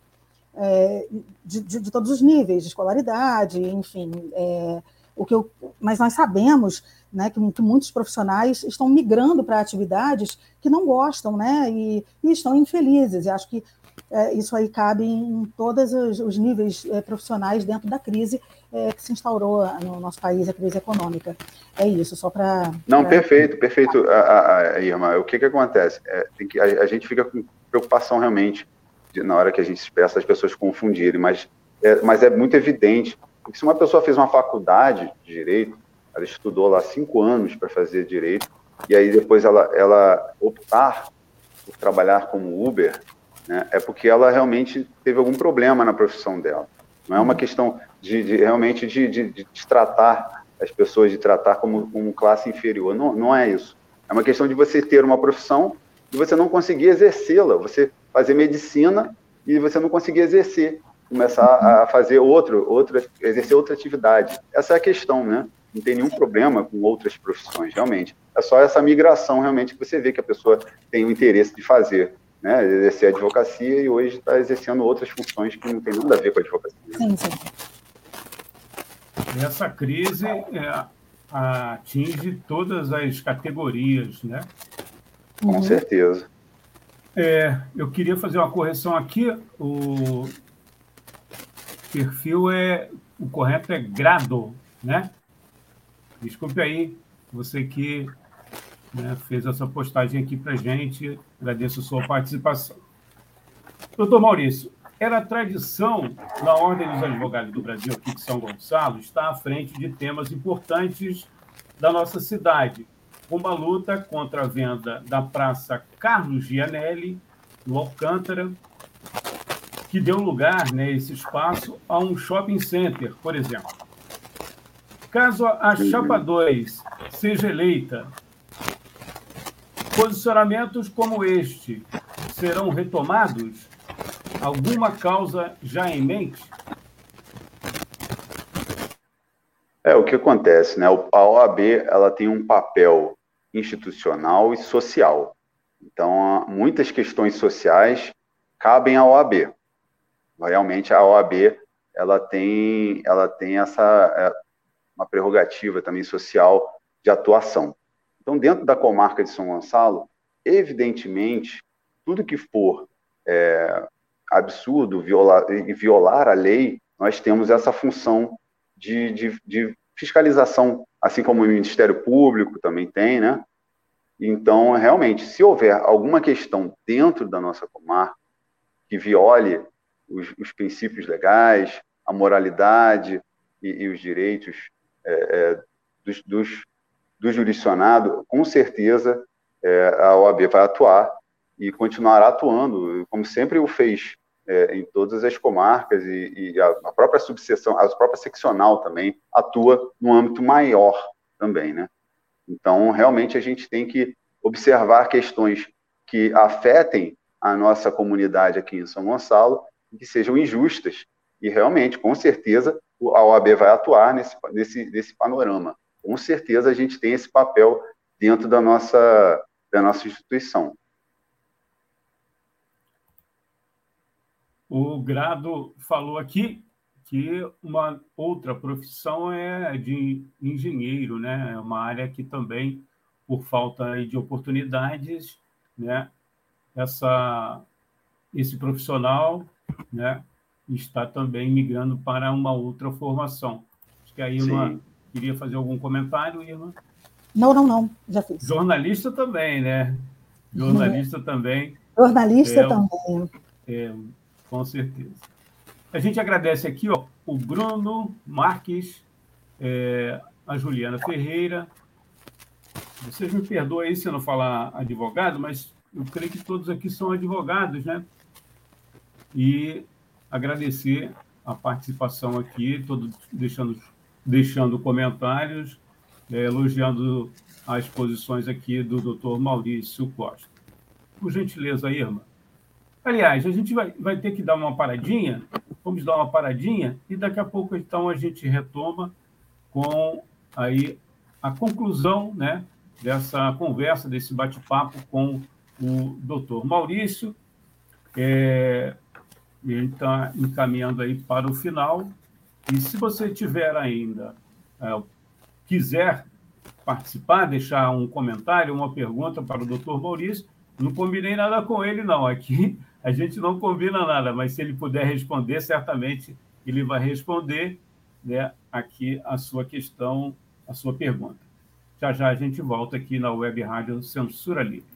é, de, de, de, todos os níveis, de escolaridade, enfim. É, o que eu, mas nós sabemos né, que, que muitos profissionais estão migrando para atividades que não gostam né, e, e estão infelizes. E acho que é, isso aí cabe em todos os, os níveis é, profissionais dentro da crise é, que se instaurou no nosso país, a crise econômica. É isso, só para. Não, pra... perfeito, perfeito, a, a, a, Irma. O que, que acontece? É, que, a, gente fica com preocupação realmente de, na hora que a gente expressa as pessoas confundirem, mas é, mas é muito evidente. Porque se uma pessoa fez uma faculdade de direito, ela estudou lá cinco anos para fazer direito, e aí depois ela, ela optar por trabalhar como Uber, né, é porque ela realmente teve algum problema na profissão dela. Não é uma questão de, de realmente de, de, de, tratar as pessoas, de tratar como, como classe inferior. Não, não é isso. É uma questão de você ter uma profissão e você não conseguir exercê-la. Você fazer medicina e você não conseguir exercer. Começar a fazer outro, outra, exercer outra atividade. Essa é a questão, né? Não tem nenhum problema com outras profissões, realmente. É só essa migração, realmente, que você vê que a pessoa tem o interesse de fazer. né, exercer a advocacia e hoje está exercendo outras funções que não tem nada a ver com a advocacia. Sim, sim. Essa crise é, atinge todas as categorias, né? Com uhum. certeza. É, eu queria fazer uma correção aqui. O perfil é o correto é grado, né? Desculpe aí, você que né, fez essa postagem aqui para gente. Agradeço a sua participação. Doutor Maurício, era tradição na Ordem dos Advogados do Brasil, aqui de São Gonçalo, estar à frente de temas importantes da nossa cidade, como a luta contra a venda da Praça Carlos Gianelli, no Alcântara, que deu lugar, né, esse espaço, a um shopping center, por exemplo. Caso a Chapa 2 seja eleita, posicionamentos como este serão retomados? Alguma causa já em mente? É o que acontece, né? A OAB ela tem um papel institucional e social. Então, muitas questões sociais cabem à OAB. Realmente, a OAB ela tem, ela tem essa é, uma prerrogativa também social de atuação. Então, dentro da comarca de São Gonçalo, evidentemente, tudo que for é, absurdo violar, violar a lei, nós temos essa função de, de, de fiscalização, assim como o Ministério Público também tem, né? Então, realmente, se houver alguma questão dentro da nossa comarca que viole os, os princípios legais, a moralidade e, e os direitos é, é, dos, dos, do jurisdicionado, com certeza é, a OAB vai atuar e continuará atuando, como sempre o fez é, em todas as comarcas e, e a, a, própria subseção, a própria seccional também atua no âmbito maior também, né? Então, realmente, a gente tem que observar questões que afetem a nossa comunidade aqui em São Gonçalo e que sejam injustas. E, realmente, com certeza, a OAB vai atuar nesse, nesse, nesse panorama. Com certeza, a gente tem esse papel dentro da nossa, da nossa instituição. O Grado falou aqui que uma outra profissão é de engenheiro, né? É uma área que também, por falta de oportunidades, né? Essa, esse profissional, né? Está também migrando para uma outra formação. Acho que a Irma Sim. queria fazer algum comentário, Irma? Não, não, não, já fiz. Jornalista também, né? Jornalista também. Jornalista é, também. É, com certeza. A gente agradece aqui ó, o Bruno Marques, é, a Juliana Ferreira. Vocês me perdoem aí se eu não falar advogado, mas eu creio que todos aqui são advogados, né? E agradecer a participação aqui, todos deixando, deixando comentários, é, elogiando as posições aqui do doutor Maurício Costa. Por gentileza, Irma. Aliás, a gente vai, vai ter que dar uma paradinha, vamos dar uma paradinha, e daqui a pouco, então, a gente retoma com aí a conclusão né, dessa conversa, desse bate-papo com o doutor Maurício. É, ele está encaminhando aí para o final. E se você tiver ainda, é, quiser participar, deixar um comentário, uma pergunta para o doutor Maurício, não combinei nada com ele, não. Aqui a gente não combina nada, mas se ele puder responder, certamente ele vai responder né, aqui a sua questão, a sua pergunta. Já já a gente volta aqui na Web Rádio Censura Livre.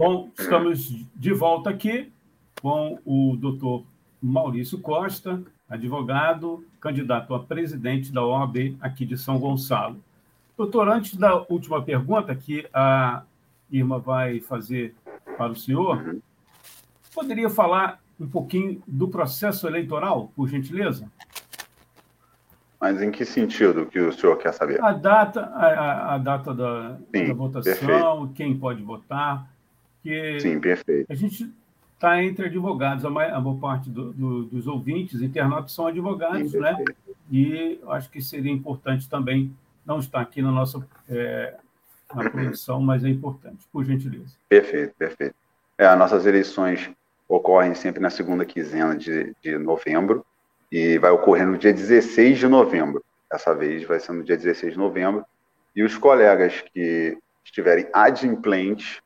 Bom, estamos de volta aqui com o doutor Maurício Costa, advogado, candidato a presidente da OAB aqui de São Gonçalo. Doutor, antes da última pergunta que a Irma vai fazer para o senhor, poderia falar um pouquinho do processo eleitoral, por gentileza? Mas em que sentido que o senhor quer saber? A data, a, a data da, Sim, da votação, perfeito. quem pode votar, Sim, perfeito. A gente está entre advogados, a maior, a maior parte do, do, dos ouvintes, internautas são advogados, Sim, né? E acho que seria importante também, não estar aqui na nossa é, na produção, mas é importante, por gentileza. Perfeito, perfeito. É, as nossas eleições ocorrem sempre na segunda quinzena de, de novembro e vai ocorrer no dia 16 de novembro. Dessa vez vai ser no dia 16 de novembro. E os colegas que estiverem adimplentes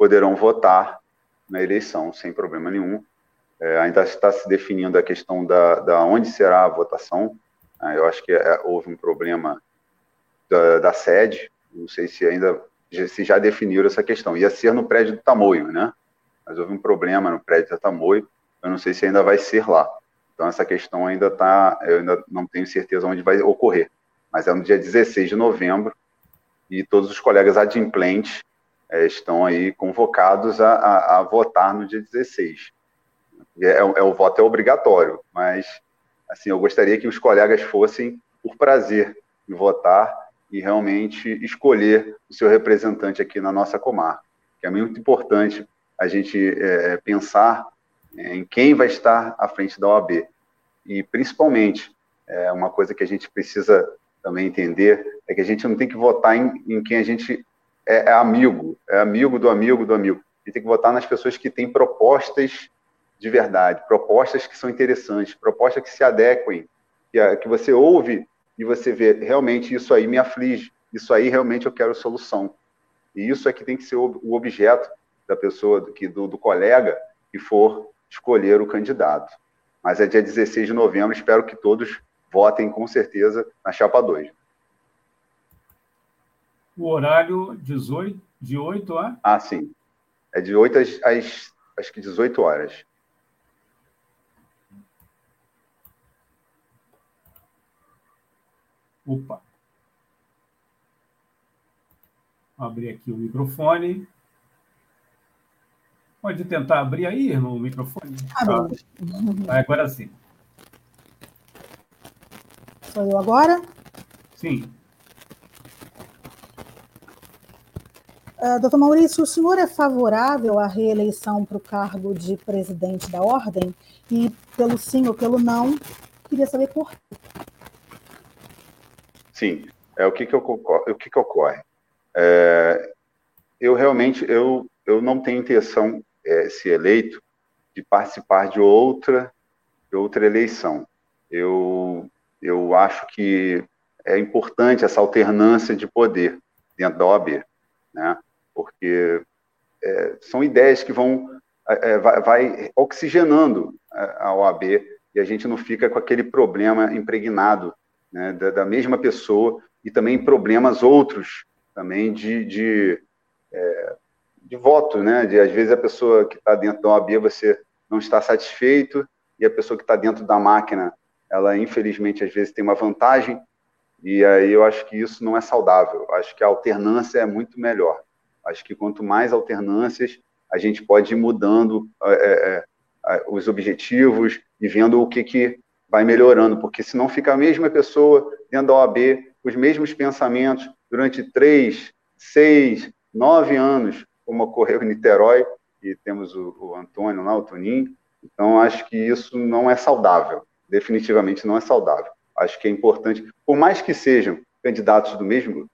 poderão votar na eleição sem problema nenhum. É, ainda está se definindo a questão da, da onde será a votação. É, eu acho que é, houve um problema da, da, sede. Não sei se ainda se já definiram essa questão. Ia ser no prédio do Tamoio, né? Mas houve um problema no prédio do Tamoio. Eu não sei se ainda vai ser lá. Então essa questão ainda está. Eu ainda não tenho certeza onde vai ocorrer. Mas é no dia 16 de novembro e todos os colegas adimplentes é, estão aí convocados a, a, a, votar no dia 16. É, é, o voto é obrigatório, mas assim eu gostaria que os colegas fossem por prazer em votar e realmente escolher o seu representante aqui na nossa comarca. Que é muito importante a gente é, pensar em quem vai estar à frente da OAB. E, principalmente, é, uma coisa que a gente precisa também entender é que a gente não tem que votar em, em quem a gente é, é amigo, é amigo do amigo do amigo. E tem que votar nas pessoas que têm propostas de verdade, propostas que são interessantes, propostas que se adequem, que, que você ouve e você vê, realmente isso aí me aflige, isso aí realmente eu quero solução. E isso é que tem que ser o, objeto da pessoa, do, do, do colega que for escolher o candidato. Mas é dia 16 de novembro, espero que todos votem com certeza na chapa 2 o horário 18, de 8 a? Ah, sim. É de 8 às, às acho que 18 horas. Opa. Vou abrir aqui o microfone. Pode tentar abrir aí no microfone? Ah, agora sim. Sou eu agora? Sim. Uh, doutor Maurício, o senhor é favorável à reeleição para o cargo de presidente da ordem? E pelo sim ou pelo não, queria saber por quê. Sim, é o que, que, ocorre, o que, que ocorre. É, eu realmente eu, eu não tenho intenção, é, se eleito, de participar de outra, de outra eleição. Eu, eu acho que é importante essa alternância de poder dentro da OAB. Né? Porque é, são ideias que vão é, é, vai, vai, oxigenando a OAB e a gente não fica com aquele problema impregnado né, da, da, mesma pessoa e também problemas outros também de, de, é, de voto, né? De às vezes a pessoa que está dentro da OAB você não está satisfeito e a pessoa que está dentro da máquina ela infelizmente às vezes tem uma vantagem e aí eu acho que isso não é saudável. Eu acho que a alternância é muito melhor. Acho que quanto mais alternâncias, a gente pode ir mudando é, é, é os objetivos e vendo o que, que vai melhorando, porque senão fica a mesma pessoa dentro da OAB, os mesmos pensamentos durante três, seis, nove anos, como ocorreu em Niterói, e temos o, o Antônio lá, o Toninho. Então, acho que isso não é saudável, definitivamente não é saudável. Acho que é importante, por mais que sejam candidatos do mesmo,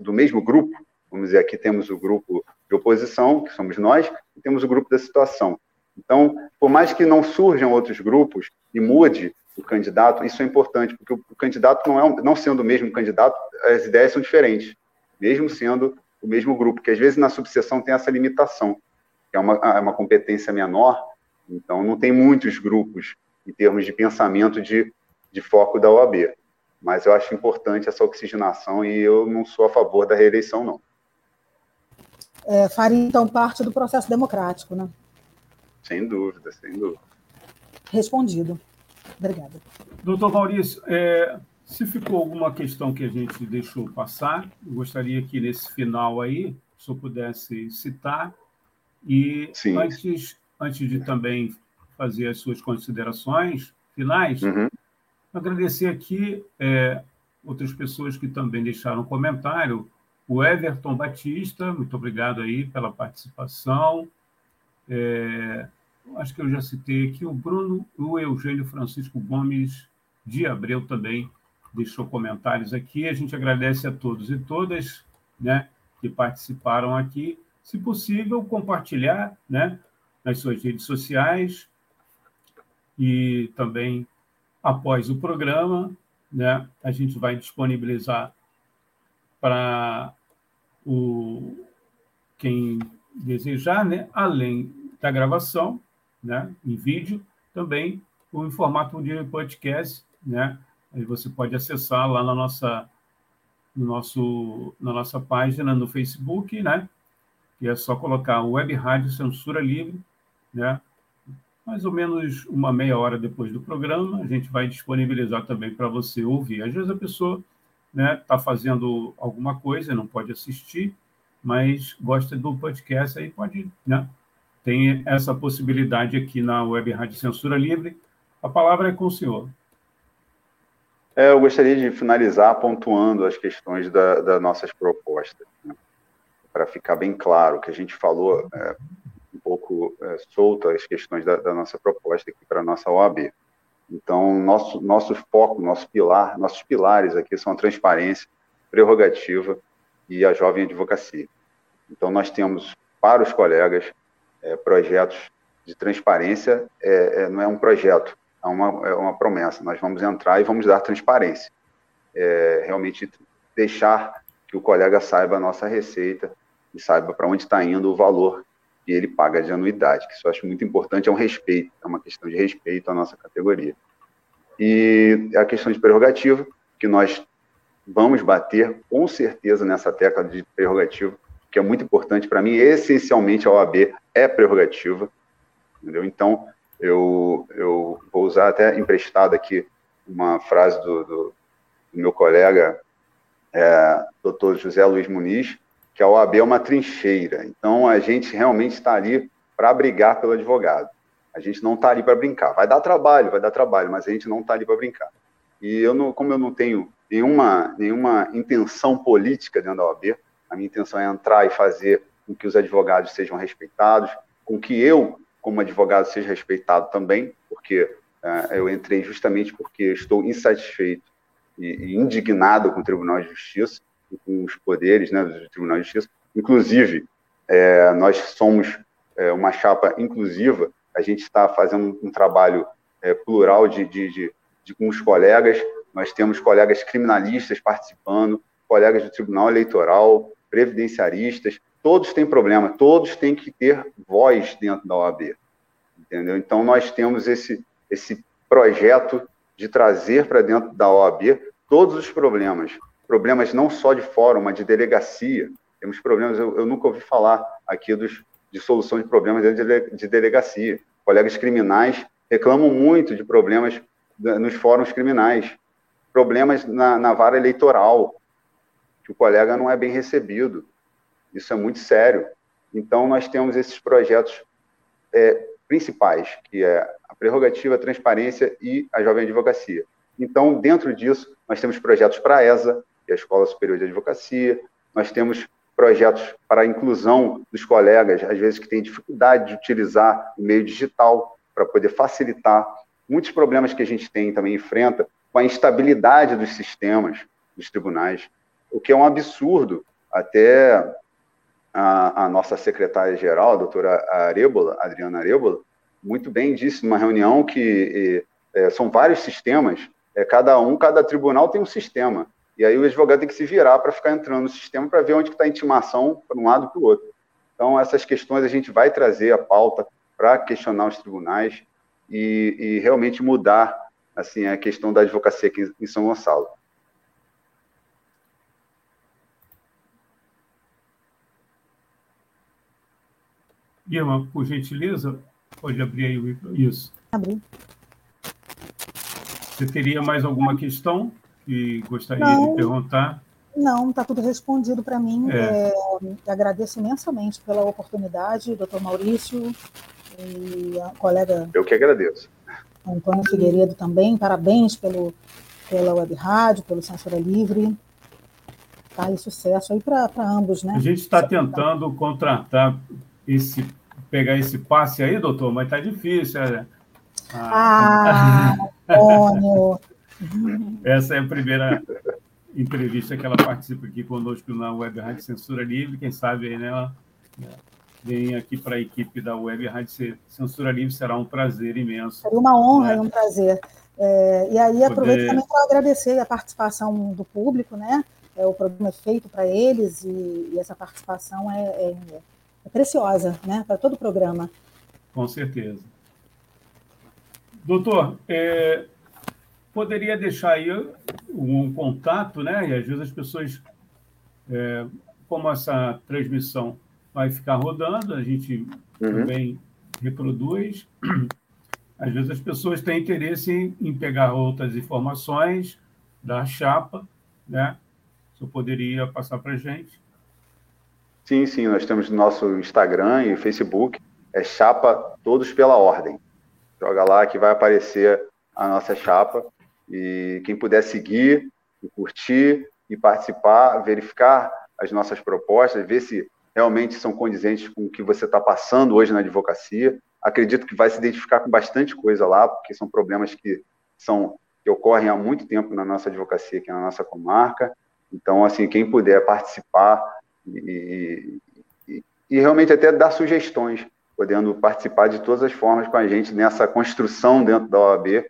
do mesmo grupo, vamos dizer, aqui temos o grupo de oposição, que somos nós, e temos o grupo da situação. Então, por mais que não surjam outros grupos e mude o candidato, isso é importante, porque o, candidato não é não sendo o mesmo candidato, as ideias são diferentes, mesmo sendo o mesmo grupo, que às vezes na subseção tem essa limitação, que é uma, é uma competência menor, então não tem muitos grupos em termos de pensamento de, de foco da OAB. Mas eu acho importante essa oxigenação e eu não sou a favor da reeleição, não. É, faria, então, parte do processo democrático, né? Sem dúvida, sem dúvida. Respondido. Obrigada. Doutor Maurício, é, se ficou alguma questão que a gente deixou passar, eu gostaria que nesse final aí, se eu pudesse citar, e Sim. antes, antes de também fazer as suas considerações finais, uhum. agradecer aqui é, outras pessoas que também deixaram comentário. O Everton Batista, muito obrigado aí pela participação. É, acho que eu já citei aqui o Bruno, o Eugênio Francisco Gomes de Abreu também deixou comentários aqui. A gente agradece a todos e todas né, que participaram aqui. Se possível, compartilhar né, nas suas redes sociais e também após o programa, né, a gente vai disponibilizar para o quem desejar, né, além da gravação, né, em vídeo, também o formato de podcast, né, Aí você pode acessar lá na nossa, no nosso, na nossa página no Facebook, né? Que é só colocar Web Rádio Censura Livre, né? Mais ou menos uma meia hora depois do programa, a gente vai disponibilizar também para você ouvir. Às vezes a pessoa está né, tá fazendo alguma coisa, não pode assistir, mas gosta do podcast, aí pode, né? Tem essa possibilidade aqui na Web Rádio Censura Livre. A palavra é com o senhor. É, eu gostaria de finalizar pontuando as questões da, das nossas propostas, né? para ficar bem claro que a gente falou é, um pouco é, solto as questões da, da nossa proposta aqui para a nossa OAB. Então, nosso, nosso foco, nosso pilar, nossos pilares aqui são a transparência, prerrogativa e a jovem advocacia. Então, nós temos para os colegas é, projetos de transparência, é, é não é um projeto, é uma, é uma promessa. Nós vamos entrar e vamos dar transparência. É, realmente deixar que o colega saiba a nossa receita e saiba para onde está indo o valor que ele paga de anuidade, que isso eu acho muito importante, é um respeito, é uma questão de respeito à nossa categoria. E a questão de prerrogativa, que nós vamos bater com certeza nessa tecla de prerrogativa, que é muito importante para mim, essencialmente a OAB é prerrogativa, entendeu? Então, eu, eu vou usar até emprestado aqui uma frase do, do, do meu colega, é, doutor José Luiz Muniz, que a OAB é uma trincheira. Então, a gente realmente está ali para brigar pelo advogado. A gente não está ali para brincar. Vai dar trabalho, vai dar trabalho, mas a gente não está ali para brincar. E eu não, como eu não tenho nenhuma, nenhuma intenção política dentro da OAB, a minha intenção é entrar e fazer com que os advogados sejam respeitados, com que eu como advogado, seja respeitado também, porque uh, eu entrei justamente porque estou insatisfeito e, e, indignado com o Tribunal de Justiça com os poderes né, do Tribunal de Justiça. Inclusive, é, nós somos é, uma chapa inclusiva, a gente está fazendo um trabalho é, plural de, de, de, de, com os colegas, nós temos colegas criminalistas participando, colegas do Tribunal Eleitoral, previdenciaristas, todos têm problema, todos têm que ter voz dentro da OAB, entendeu? Então nós temos esse esse projeto de trazer para dentro da OAB todos os problemas, problemas não só de fórum, mas de delegacia. Temos problemas, eu, eu nunca ouvi falar aqui dos, de solução de problemas dentro de, de delegacia. Colegas criminais reclamam muito de problemas nos fóruns criminais, problemas na, na vara eleitoral, que o colega não é bem recebido. Isso é muito sério. Então, nós temos esses projetos é, principais, que é a prerrogativa, a transparência e a jovem advocacia. Então, dentro disso, nós temos projetos para a ESA, é a Escola Superior de Advocacia, nós temos projetos para a inclusão dos colegas, às vezes que têm dificuldade de utilizar o meio digital para poder facilitar muitos problemas que a gente tem também enfrenta com a instabilidade dos sistemas dos tribunais, o que é um absurdo até a, a nossa secretária-geral, a doutora Arebola, Adriana Arebola, muito bem disse numa reunião que é, são vários sistemas, é, cada um, cada tribunal tem um sistema. E aí o advogado tem que se virar para ficar entrando no sistema para ver onde está a intimação para um lado para o outro. Então, essas questões a gente vai trazer a pauta para questionar os tribunais e, e, realmente mudar assim a questão da advocacia aqui em São Gonçalo. Irma, por gentileza, pode abrir aí o. Isso. Abri. Você teria mais alguma questão que gostaria Não. de perguntar? Não, está tudo respondido para mim. É. É, agradeço imensamente pela oportunidade, doutor Maurício e a colega. Eu que agradeço. Antônio Figueiredo também, parabéns pelo, pela web rádio, pelo Censura Livre. Tá, e sucesso aí para ambos, né? A gente está tentando contratar esse, pegar esse passe aí, doutor, mas está difícil. É... Ah, ah Antônio! Essa é a primeira entrevista que ela participa aqui conosco na Web Rádio Censura Livre. Quem sabe aí, né, ela vem aqui para a equipe da Web Rádio Censura Livre, será um prazer imenso. Seria uma honra né? e um prazer. É, e aí aproveito Poder... também para agradecer a participação do público, né? É, o programa é feito para eles e, e, essa participação é, é, é preciosa, né? Para todo o programa. Com certeza. Doutor, é, poderia deixar aí um contato, né? E às vezes as pessoas, é, como essa transmissão vai ficar rodando, a gente uhum. também reproduz. Às vezes as pessoas têm interesse em, em pegar outras informações da chapa, né? Você poderia passar para a gente? Sim, sim, nós temos nosso Instagram e Facebook, é Chapa Todos pela Ordem. Joga lá que vai aparecer a nossa chapa e quem puder seguir, e curtir e participar, verificar as nossas propostas, ver se realmente são condizentes com o que você está passando hoje na advocacia. Acredito que vai se identificar com bastante coisa lá, porque são problemas que são que ocorrem há muito tempo na nossa advocacia, aqui na nossa comarca. Então, assim, quem puder participar e, e, e realmente até dar sugestões, podendo participar de todas as formas com a gente nessa construção dentro da OAB,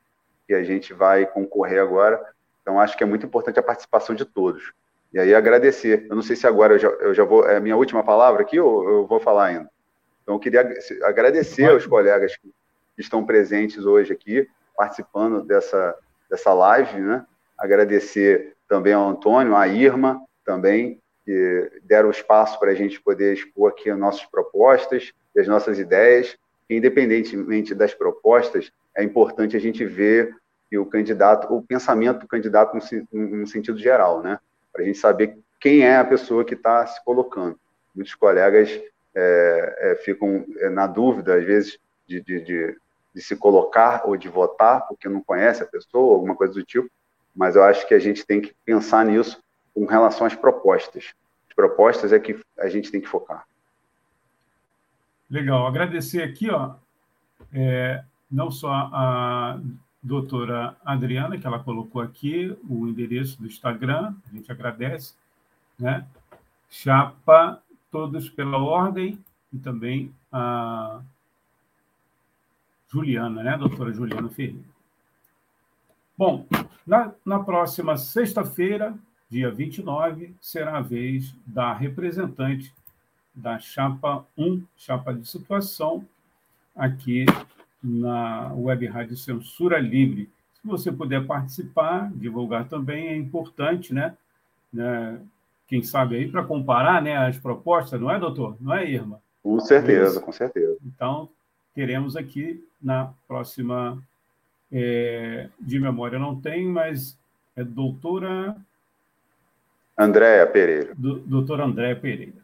que a gente vai concorrer agora. Então, acho que é muito importante a participação de todos. E aí, agradecer. Eu não sei se agora eu já, eu já vou. É a minha última palavra aqui ou eu vou falar ainda? Então, eu queria agradecer aos colegas que estão presentes hoje aqui, participando dessa, dessa live, né? Agradecer também ao Antônio, à Irma também, que deram espaço para a gente poder expor aqui as nossas propostas e as nossas ideias. Independentemente das propostas, é importante a gente ver o candidato, o pensamento do candidato no sentido geral, né? Para a gente saber quem é a pessoa que está se colocando. Muitos colegas é, é, ficam é, na dúvida, às vezes, de, de, de, de, se colocar ou de votar, porque não conhece a pessoa, alguma coisa do tipo, mas eu acho que a gente tem que pensar nisso com relação às propostas. As propostas é que a gente tem que focar. Legal, agradecer aqui, ó, é, não só a doutora Adriana, que ela colocou aqui o endereço do Instagram, a gente agradece, né? Chapa Todos pela Ordem, e também a Juliana, né? doutora Juliana Ferreira. Bom, na, na próxima sexta-feira, dia 29, será a vez da representante da chapa 1, chapa de situação, aqui na Web Rádio Censura Livre. Se você puder participar, divulgar também é importante, né? né? Quem sabe aí para comparar né, as propostas, não é, doutor? Não é, Irma? Com certeza, com certeza. Então, teremos aqui na próxima. É, de memória não tem, mas é doutora. Andréa Pereira. Do, doutora Andréa Pereira.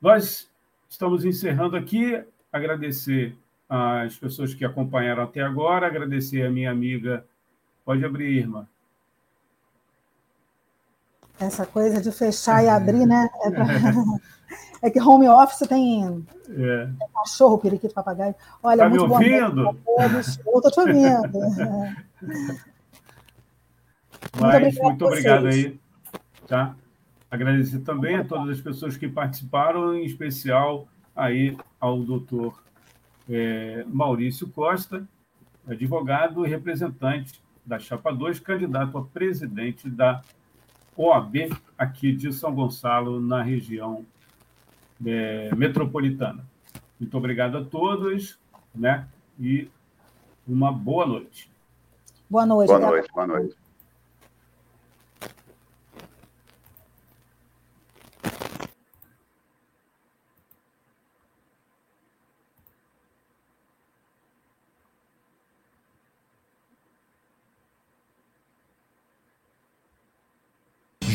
Nós estamos encerrando aqui. Agradecer as pessoas que acompanharam até agora, agradecer a minha amiga. Pode abrir, irmã. Essa coisa de fechar e abrir, né? É, pra... é que home office tem é. cachorro, periquito, papagaio. Olha, tá muito me ouvindo? Eu estou te ouvindo. Mas, muito, muito obrigado aí. Tá? Agradecer também a todas as pessoas que participaram, em especial aí ao doutor é, Maurício Costa, advogado e representante da Chapa 2, candidato a presidente da OAB aqui de São Gonçalo, na região é, metropolitana. Muito obrigado a todos, né? E uma boa noite. Boa noite. Boa noite, boa noite.